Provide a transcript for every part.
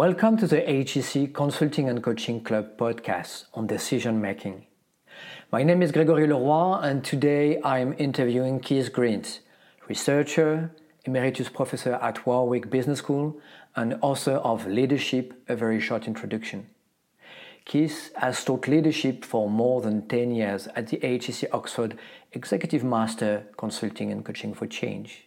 Welcome to the HEC Consulting and Coaching Club podcast on decision making. My name is Gregory Leroy, and today I am interviewing Keith Grint, researcher, emeritus professor at Warwick Business School, and author of Leadership A Very Short Introduction. Keith has taught leadership for more than 10 years at the HEC Oxford Executive Master Consulting and Coaching for Change.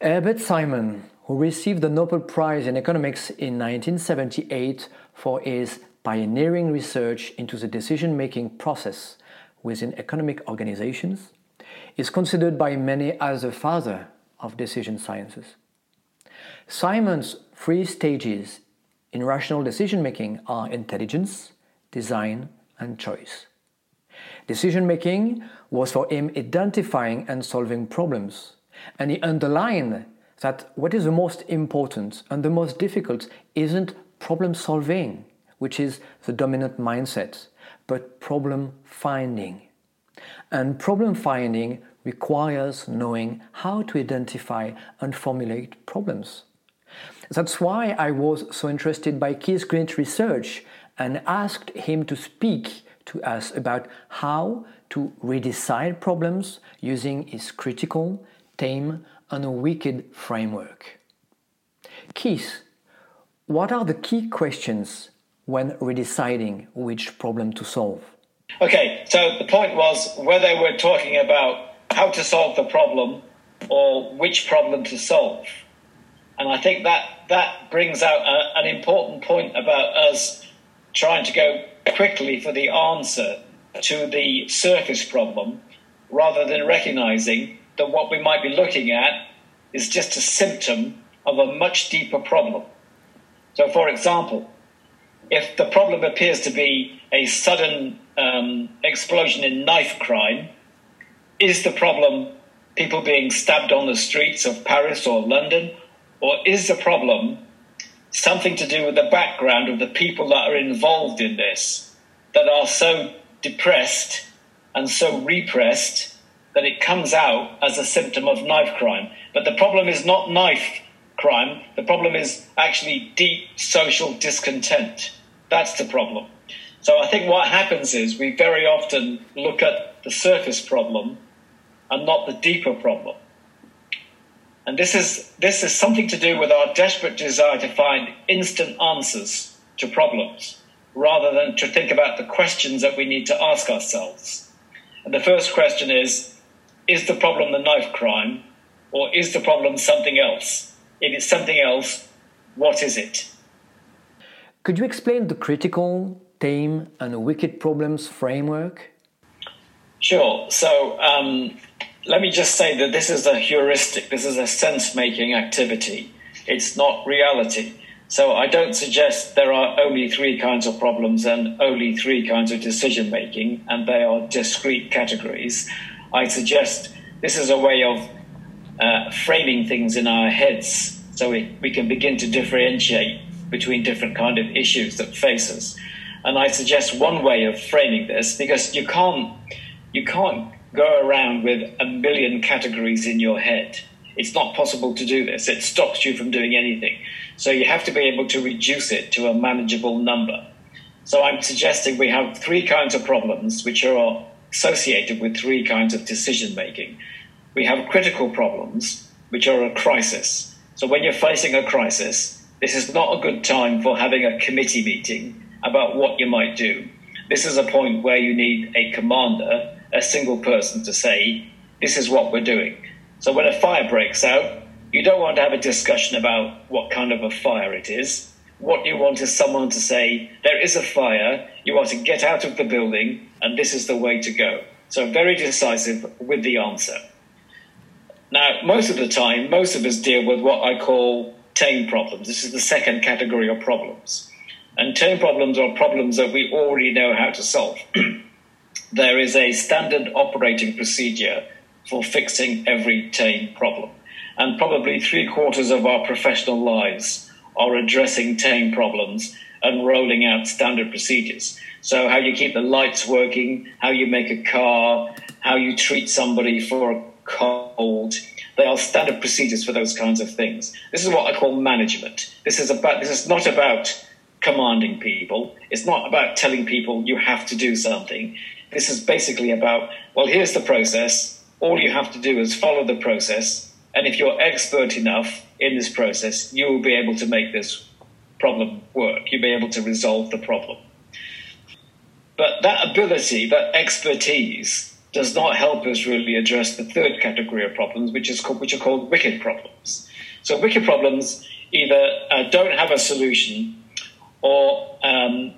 Herbert Simon, who received the Nobel Prize in Economics in 1978 for his pioneering research into the decision making process within economic organizations, is considered by many as the father of decision sciences. Simon's three stages in rational decision making are intelligence, design, and choice. Decision making was for him identifying and solving problems, and he underlined that what is the most important and the most difficult isn't problem solving, which is the dominant mindset, but problem finding. And problem finding requires knowing how to identify and formulate problems. That's why I was so interested by Keith Grint's research and asked him to speak to us about how to redecide problems using his critical, tame, and a wicked framework. Keith, what are the key questions when redeciding which problem to solve? Okay, so the point was whether we're talking about how to solve the problem or which problem to solve. And I think that that brings out a, an important point about us trying to go quickly for the answer to the surface problem rather than recognizing that what we might be looking at is just a symptom of a much deeper problem. So, for example, if the problem appears to be a sudden um, explosion in knife crime, is the problem people being stabbed on the streets of Paris or London? Or is the problem something to do with the background of the people that are involved in this, that are so depressed and so repressed that it comes out as a symptom of knife crime. But the problem is not knife crime, the problem is actually deep social discontent. That's the problem. So I think what happens is we very often look at the surface problem and not the deeper problem. And this is, this is something to do with our desperate desire to find instant answers to problems rather than to think about the questions that we need to ask ourselves. And the first question is is the problem the knife crime or is the problem something else? If it's something else, what is it? Could you explain the critical, tame, and wicked problems framework? Sure. So um, let me just say that this is a heuristic, this is a sense making activity. It's not reality. So I don't suggest there are only three kinds of problems and only three kinds of decision making, and they are discrete categories. I suggest this is a way of uh, framing things in our heads so we, we can begin to differentiate between different kind of issues that face us. And I suggest one way of framing this because you can't you can't go around with a million categories in your head. It's not possible to do this. It stops you from doing anything. So you have to be able to reduce it to a manageable number. So I'm suggesting we have three kinds of problems which are associated with three kinds of decision making. We have critical problems, which are a crisis. So when you're facing a crisis, this is not a good time for having a committee meeting about what you might do. This is a point where you need a commander a single person to say, this is what we're doing. So when a fire breaks out, you don't want to have a discussion about what kind of a fire it is. What you want is someone to say, there is a fire, you want to get out of the building, and this is the way to go. So very decisive with the answer. Now, most of the time, most of us deal with what I call tame problems. This is the second category of problems. And tame problems are problems that we already know how to solve. there is a standard operating procedure for fixing every tame problem. And probably three quarters of our professional lives are addressing tame problems and rolling out standard procedures. So, how you keep the lights working, how you make a car, how you treat somebody for a cold. They are standard procedures for those kinds of things. This is what I call management. This is about. This is not about commanding people. It's not about telling people you have to do something. This is basically about, well, here's the process. All you have to do is follow the process. And if you're expert enough in this process, you will be able to make this problem work. You'll be able to resolve the problem. But that ability, that expertise, does not help us really address the third category of problems, which is called, which are called wicked problems. So wicked problems either uh, don't have a solution, or um,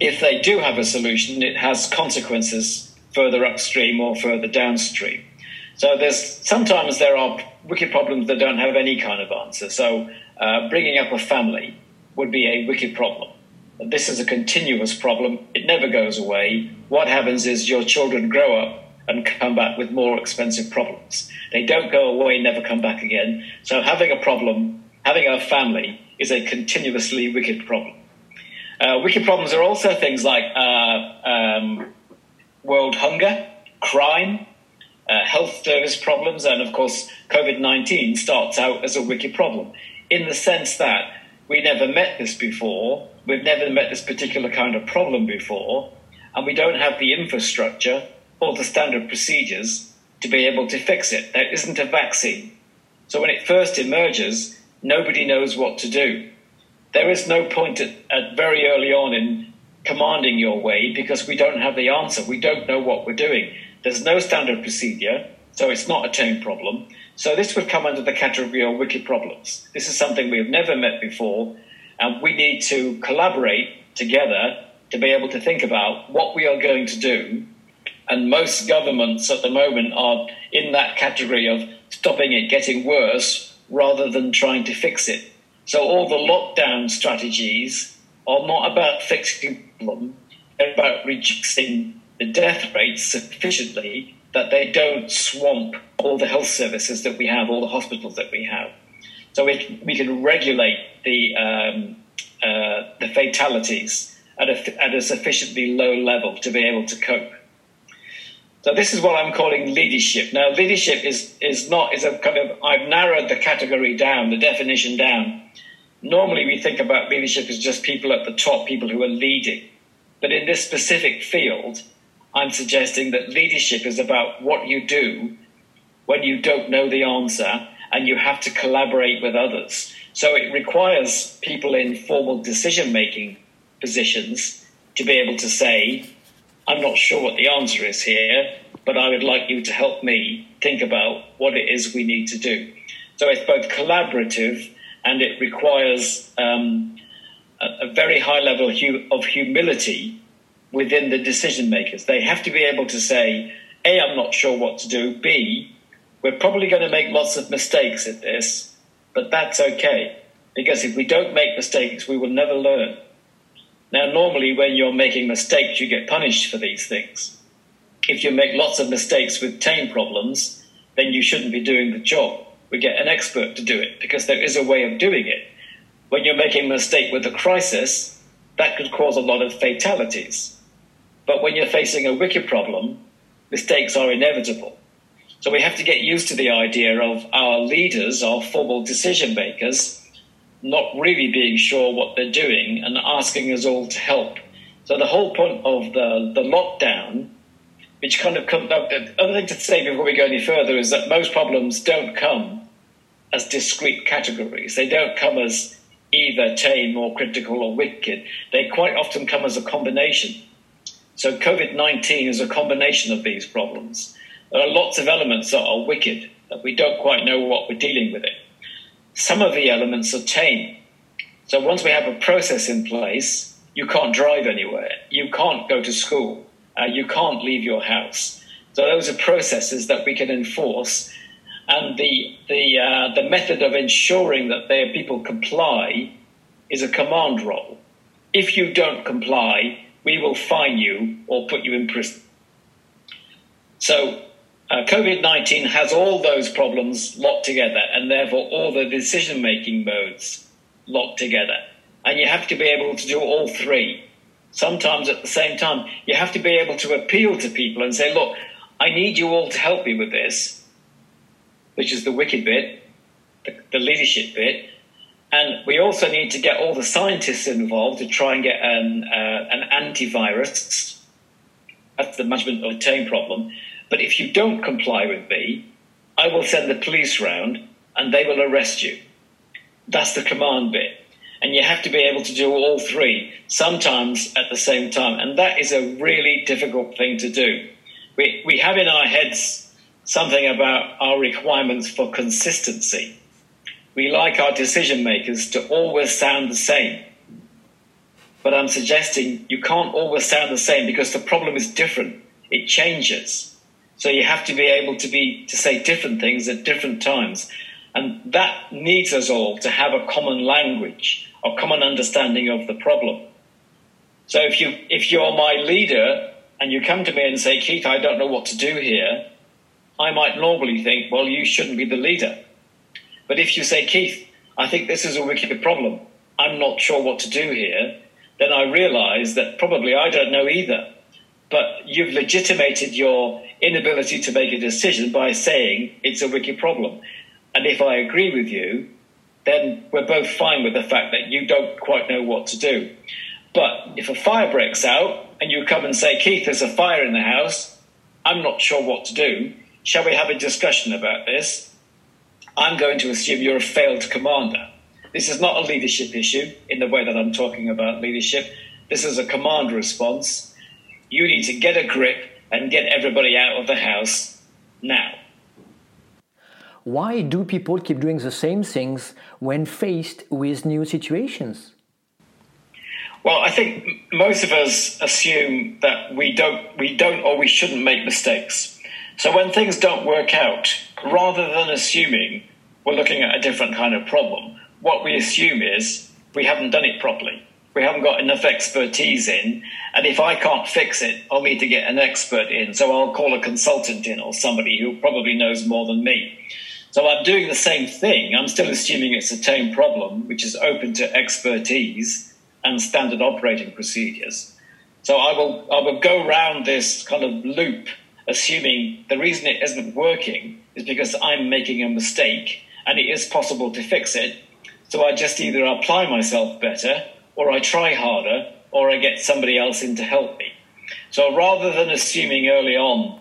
if they do have a solution, it has consequences further upstream or further downstream. So there's sometimes there are wicked problems that don't have any kind of answer. So uh, bringing up a family would be a wicked problem. This is a continuous problem. It never goes away. What happens is your children grow up and come back with more expensive problems. They don't go away, never come back again. So having a problem, having a family, is a continuously wicked problem. Uh, wicked problems are also things like uh, um, world hunger, crime, uh, health service problems, and of course, COVID 19 starts out as a wicked problem in the sense that we never met this before, we've never met this particular kind of problem before, and we don't have the infrastructure or the standard procedures to be able to fix it. There isn't a vaccine. So when it first emerges, nobody knows what to do. There is no point at, at very early on in commanding your way because we don't have the answer. We don't know what we're doing. There's no standard procedure, so it's not a tame problem. So this would come under the category of wicked problems. This is something we have never met before, and we need to collaborate together to be able to think about what we are going to do. And most governments at the moment are in that category of stopping it getting worse rather than trying to fix it. So all the lockdown strategies are not about fixing the problem, they're about reducing the death rates sufficiently that they don't swamp all the health services that we have, all the hospitals that we have. So we, we can regulate the, um, uh, the fatalities at a, at a sufficiently low level to be able to cope. So this is what I'm calling leadership. Now, leadership is, is not, is a kind of, I've narrowed the category down, the definition down. Normally we think about leadership as just people at the top, people who are leading. But in this specific field, I'm suggesting that leadership is about what you do when you don't know the answer and you have to collaborate with others. So it requires people in formal decision making positions to be able to say, I'm not sure what the answer is here, but I would like you to help me think about what it is we need to do. So it's both collaborative and it requires um, a, a, very high level of humility within the decision makers. They have to be able to say, A, I'm not sure what to do. B, we're probably going to make lots of mistakes at this, but that's okay. Because if we don't make mistakes, we will never learn. Now, normally, when you're making mistakes, you get punished for these things. If you make lots of mistakes with tame problems, then you shouldn't be doing the job. We get an expert to do it because there is a way of doing it. When you're making a mistake with a crisis, that could cause a lot of fatalities. But when you're facing a wicked problem, mistakes are inevitable. So we have to get used to the idea of our leaders, our formal decision makers, not really being sure what they're doing and asking us all to help. So the whole point of the, the lockdown, which kind of come, the other thing to say before we go any further is that most problems don't come as discrete categories. They don't come as either tame or critical or wicked. They quite often come as a combination. So COVID 19 is a combination of these problems. There are lots of elements that are wicked, that we don't quite know what we're dealing with it. Some of the elements are tame. So once we have a process in place, you can't drive anywhere, you can't go to school, uh, you can't leave your house. So those are processes that we can enforce. And the, the, uh, the method of ensuring that their people comply is a command role. If you don't comply, we will fine you or put you in prison. So uh, COVID 19 has all those problems locked together and therefore all the decision making modes locked together. And you have to be able to do all three. Sometimes at the same time, you have to be able to appeal to people and say, look, I need you all to help me with this. which is the wicked bit, the, the leadership bit, and we also need to get all the scientists involved to try and get an, uh, an antivirus. That's the management of the problem. But if you don't comply with me, I will send the police round and they will arrest you. That's the command bit. And you have to be able to do all three, sometimes at the same time. And that is a really difficult thing to do. We, we have in our heads something about our requirements for consistency. We like our decision makers to always sound the same. But I'm suggesting you can't always sound the same because the problem is different. It changes. So you have to be able to be to say different things at different times. And that needs us all to have a common language, a common understanding of the problem. So if you if you're my leader and you come to me and say, Keith, I don't know what to do here, I might normally think, well, you shouldn't be the leader. But if you say, Keith, I think this is a wicked problem, I'm not sure what to do here, then I realize that probably I don't know either. But you've legitimated your inability to make a decision by saying it's a wicked problem. And if I agree with you, then we're both fine with the fact that you don't quite know what to do. But if a fire breaks out and you come and say, Keith, there's a fire in the house, I'm not sure what to do, shall we have a discussion about this? I'm going to assume you're a failed commander. This is not a leadership issue in the way that I'm talking about leadership. This is a command response. You need to get a grip and get everybody out of the house now. Why do people keep doing the same things when faced with new situations? Well, I think most of us assume that we don't, we don't, or we shouldn't make mistakes. So when things don't work out, rather than assuming we're looking at a different kind of problem, what we assume is we haven't done it properly. We haven't got enough expertise in, and if I can't fix it, I'll need to get an expert in. So I'll call a consultant in or somebody who probably knows more than me. So I'm doing the same thing. I'm still assuming it's a tame problem, which is open to expertise and standard operating procedures. So I will I will go around this kind of loop, assuming the reason it isn't working is because I'm making a mistake and it is possible to fix it. So I just either apply myself better, or I try harder, or I get somebody else in to help me. So rather than assuming early on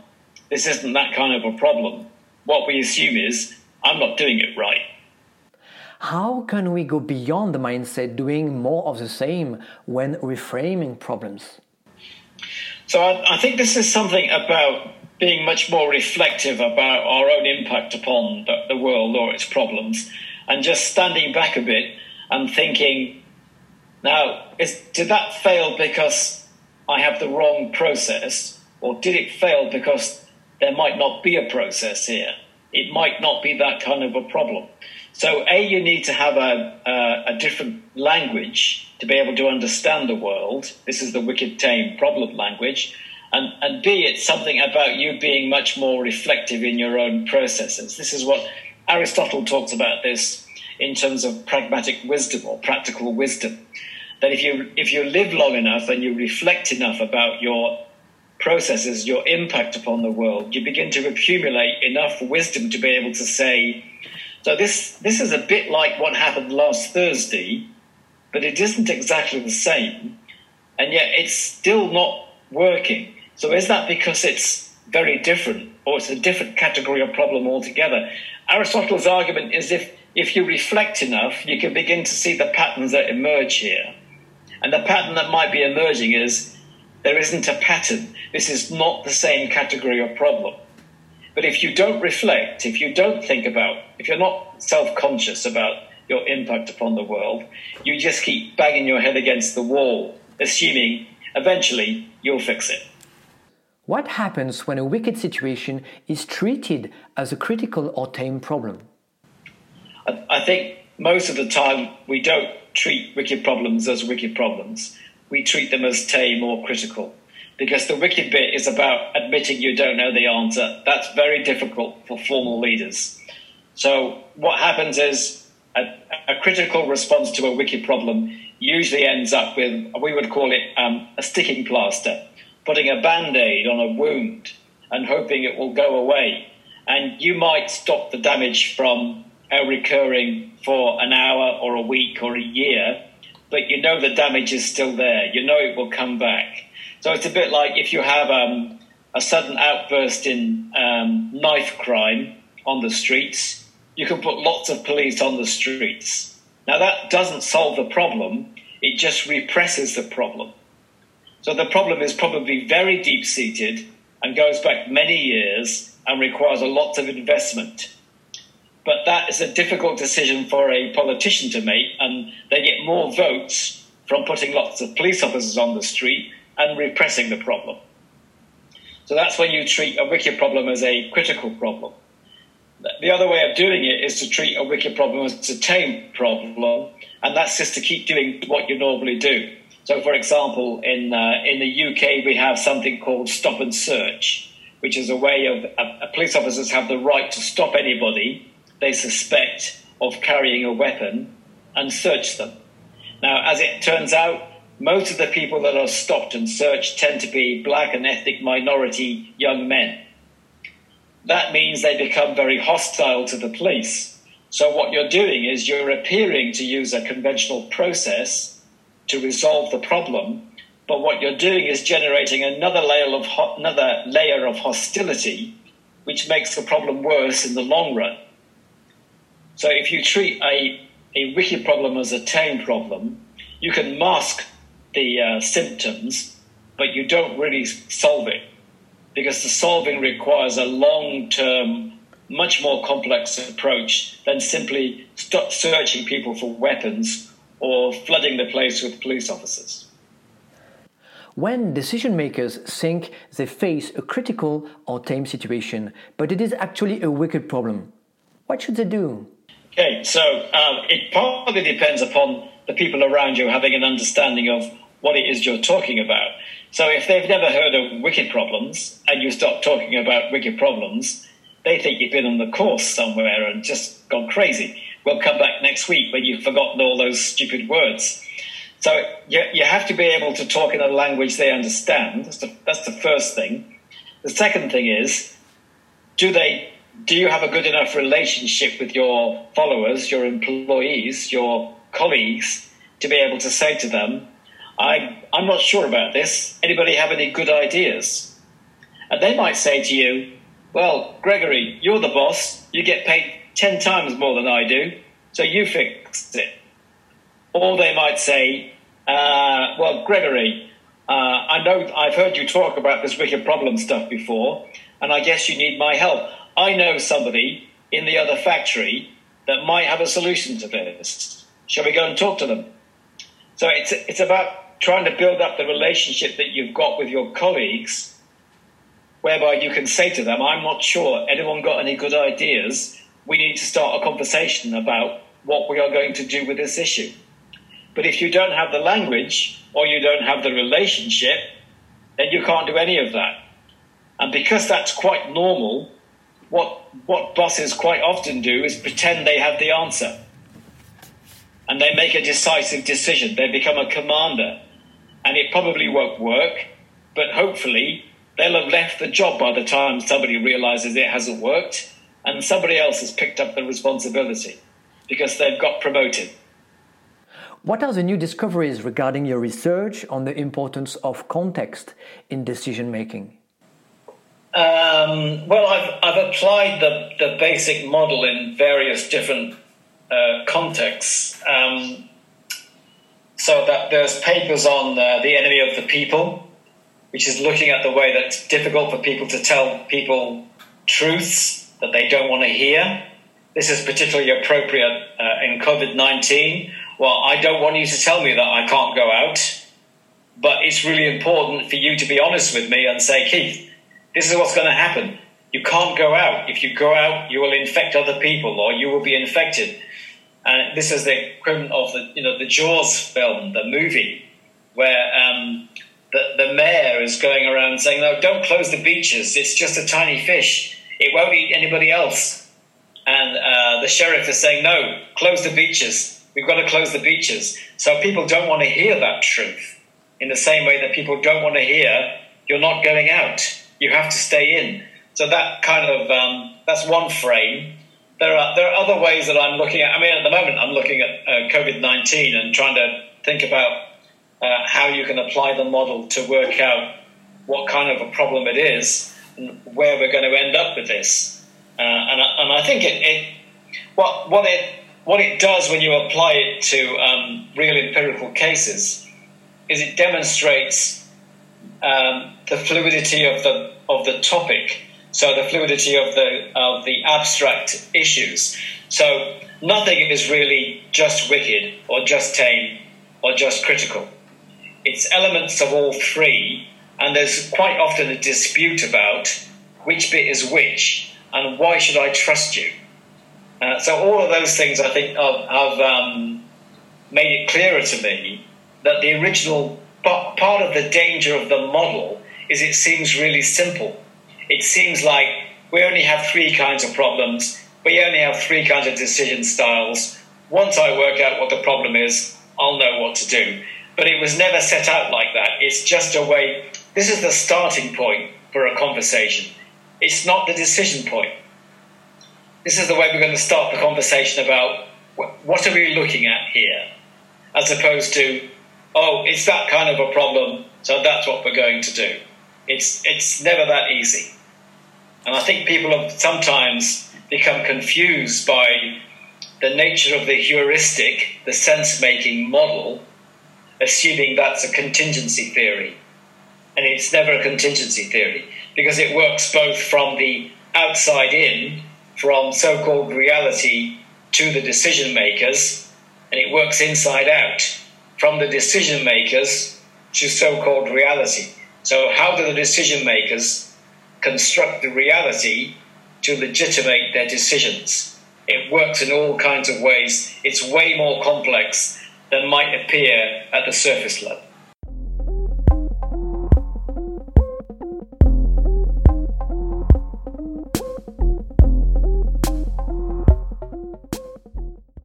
this isn't that kind of a problem, what we assume is I'm not doing it right. How can we go beyond the mindset doing more of the same when reframing problems? So I, I think this is something about being much more reflective about our own impact upon the, the world or its problems and just standing back a bit and thinking, now, is, did that fail because I have the wrong process, or did it fail because there might not be a process here? it might not be that kind of a problem. So, A, you need to have a, a, a, different language to be able to understand the world. This is the wicked tame problem language. And, and B, it's something about you being much more reflective in your own processes. This is what Aristotle talks about this in terms of pragmatic wisdom or practical wisdom. That if you, if you live long enough and you reflect enough about your processes, your impact upon the world, you begin to accumulate enough wisdom to be able to say, so this, this is a bit like what happened last Thursday, but it isn't exactly the same, and yet it's still not working. So is that because it's very different, or it's a different category of problem altogether? Aristotle's argument is if, if you reflect enough, you can begin to see the patterns that emerge here. And the pattern that might be emerging is there isn't a pattern. This is not the same category of problem. But if you don't reflect, if you don't think about, if you're not self conscious about your impact upon the world, you just keep banging your head against the wall, assuming eventually you'll fix it. What happens when a wicked situation is treated as a critical or tame problem? I think most of the time we don't treat wicked problems as wicked problems we treat them as tame or critical. Because the wicked bit is about admitting you don't know the answer. That's very difficult for formal leaders. So, what happens is a, a critical response to a wicked problem usually ends up with, we would call it um, a sticking plaster, putting a band aid on a wound and hoping it will go away. And you might stop the damage from uh, recurring for an hour or a week or a year, but you know the damage is still there. You know it will come back. So it's a bit like if you have um, a sudden outburst in um, knife crime on the streets, you can put lots of police on the streets. Now, that doesn't solve the problem, it just represses the problem. So the problem is probably very deep seated and goes back many years and requires a lot of investment. But that is a difficult decision for a politician to make, and they get more votes from putting lots of police officers on the street and repressing the problem. So that's when you treat a wicked problem as a critical problem. The other way of doing it is to treat a wicked problem as a tame problem, and that's just to keep doing what you normally do. So, for example, in uh, in the UK, we have something called stop and search, which is a way of uh, police officers have the right to stop anybody they suspect of carrying a weapon and search them. Now, as it turns out, most of the people that are stopped and searched tend to be black and ethnic minority young men. That means they become very hostile to the police. So, what you're doing is you're appearing to use a conventional process to resolve the problem, but what you're doing is generating another layer of, ho- another layer of hostility, which makes the problem worse in the long run. So if you treat a, a wicked problem as a tame problem, you can mask the uh, symptoms, but you don't really solve it because the solving requires a long term, much more complex approach than simply stop searching people for weapons or flooding the place with police officers. When decision makers think they face a critical or tame situation, but it is actually a wicked problem, what should they do? Okay, so um, it partly depends upon the people around you having an understanding of what it is you're talking about. So if they've never heard of wicked problems and you start talking about wicked problems, they think you've been on the course somewhere and just gone crazy. We'll come back next week when you've forgotten all those stupid words. So you, you have to be able to talk in a language they understand. That's the, that's the first thing. The second thing is, do they do you have a good enough relationship with your followers, your employees, your colleagues to be able to say to them, I, I'm not sure about this. Anybody have any good ideas? And they might say to you, Well, Gregory, you're the boss. You get paid 10 times more than I do, so you fix it. Or they might say, uh, Well, Gregory, uh, I know I've heard you talk about this wicked problem stuff before, and I guess you need my help. I know somebody in the other factory that might have a solution to this. Shall we go and talk to them? So it's, it's about trying to build up the relationship that you've got with your colleagues, whereby you can say to them, I'm not sure, anyone got any good ideas? We need to start a conversation about what we are going to do with this issue. But if you don't have the language or you don't have the relationship, then you can't do any of that. And because that's quite normal what what bosses quite often do is pretend they have the answer. And they make a decisive decision. They become a commander. And it probably won't work, but hopefully they'll have left the job by the time somebody realizes it hasn't worked and somebody else has picked up the responsibility because they've got promoted. What are the new discoveries regarding your research on the importance of context in decision making? Um, well, I've, I've applied the, the basic model in various different uh, contexts. Um, so that there's papers on uh, the enemy of the people, which is looking at the way that it's difficult for people to tell people truths that they don't want to hear. This is particularly appropriate uh, in COVID 19. Well, I don't want you to tell me that I can't go out, but it's really important for you to be honest with me and say, Keith, this is what's going to happen. You can't go out. If you go out, you will infect other people, or you will be infected. And this is the equivalent of the you know the Jaws film, the movie, where um, the the mayor is going around saying, "No, don't close the beaches. It's just a tiny fish. It won't eat anybody else." And uh, the sheriff is saying, "No, close the beaches. We've got to close the beaches." So people don't want to hear that truth. In the same way that people don't want to hear, "You're not going out." you have to stay in. So that kind of um, that's one frame. There are there are other ways that I'm looking at. I mean, at the moment, I'm looking at uh, COVID nineteen and trying to think about uh, how you can apply the model to work out what kind of a problem it is and where we're going to end up with this. Uh, and, I, and I think it, it what what it what it does when you apply it to um, real empirical cases is it demonstrates um, the fluidity of the of the topic, so the fluidity of the of the abstract issues. So nothing is really just wicked or just tame or just critical. It's elements of all three, and there's quite often a dispute about which bit is which and why should I trust you. Uh, so all of those things, I think, have, have um, made it clearer to me that the original part of the danger of the model is it seems really simple. It seems like we only have three kinds of problems. We only have three kinds of decision styles. Once I work out what the problem is, I'll know what to do. But it was never set out like that. It's just a way, this is the starting point for a conversation. It's not the decision point this is the way we're going to start the conversation about what are we looking at here, as opposed to, oh, it's that kind of a problem, so that's what we're going to do. It's it's never that easy, and I think people have sometimes become confused by the nature of the heuristic, the sense-making model, assuming that's a contingency theory, and it's never a contingency theory because it works both from the outside in from so called reality to the decision makers, and it works inside out from the decision makers to so called reality. So, how do the decision makers construct the reality to legitimate their decisions? It works in all kinds of ways. It's way more complex than might appear at the surface level.